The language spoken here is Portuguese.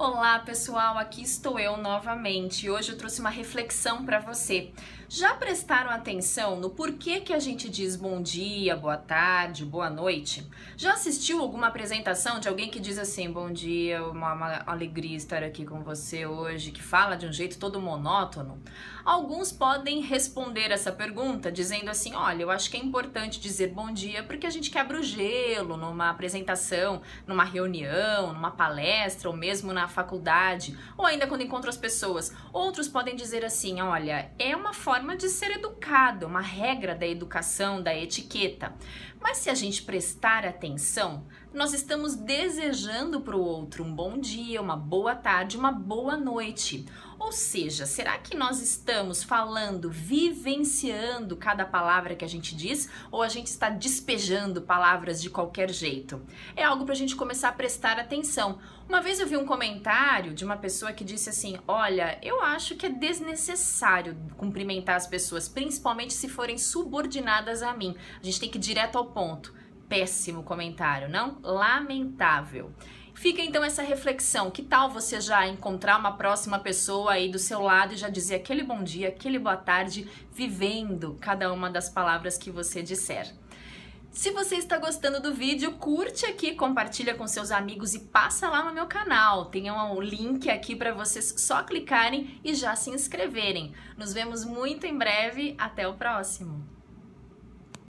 Olá pessoal, aqui estou eu novamente. Hoje eu trouxe uma reflexão para você. Já prestaram atenção no porquê que a gente diz bom dia, boa tarde, boa noite? Já assistiu alguma apresentação de alguém que diz assim, bom dia, uma, uma alegria estar aqui com você hoje, que fala de um jeito todo monótono? Alguns podem responder essa pergunta dizendo assim, olha, eu acho que é importante dizer bom dia porque a gente quebra o gelo numa apresentação, numa reunião, numa palestra ou mesmo na faculdade, ou ainda quando encontro as pessoas. Outros podem dizer assim: olha, é uma forma de ser educado, uma regra da educação, da etiqueta. Mas se a gente prestar atenção, nós estamos desejando para o outro um bom dia, uma boa tarde, uma boa noite. Ou seja, será que nós estamos falando, vivenciando cada palavra que a gente diz ou a gente está despejando palavras de qualquer jeito? É algo para a gente começar a prestar atenção. Uma vez eu vi um comentário de uma pessoa que disse assim: Olha, eu acho que é desnecessário cumprimentar as pessoas, principalmente se forem subordinadas a mim. A gente tem que ir direto ao ponto. Péssimo comentário, não? Lamentável. Fica então essa reflexão. Que tal você já encontrar uma próxima pessoa aí do seu lado e já dizer aquele bom dia, aquele boa tarde, vivendo cada uma das palavras que você disser? Se você está gostando do vídeo, curte aqui, compartilha com seus amigos e passa lá no meu canal. Tem um link aqui para vocês só clicarem e já se inscreverem. Nos vemos muito em breve. Até o próximo!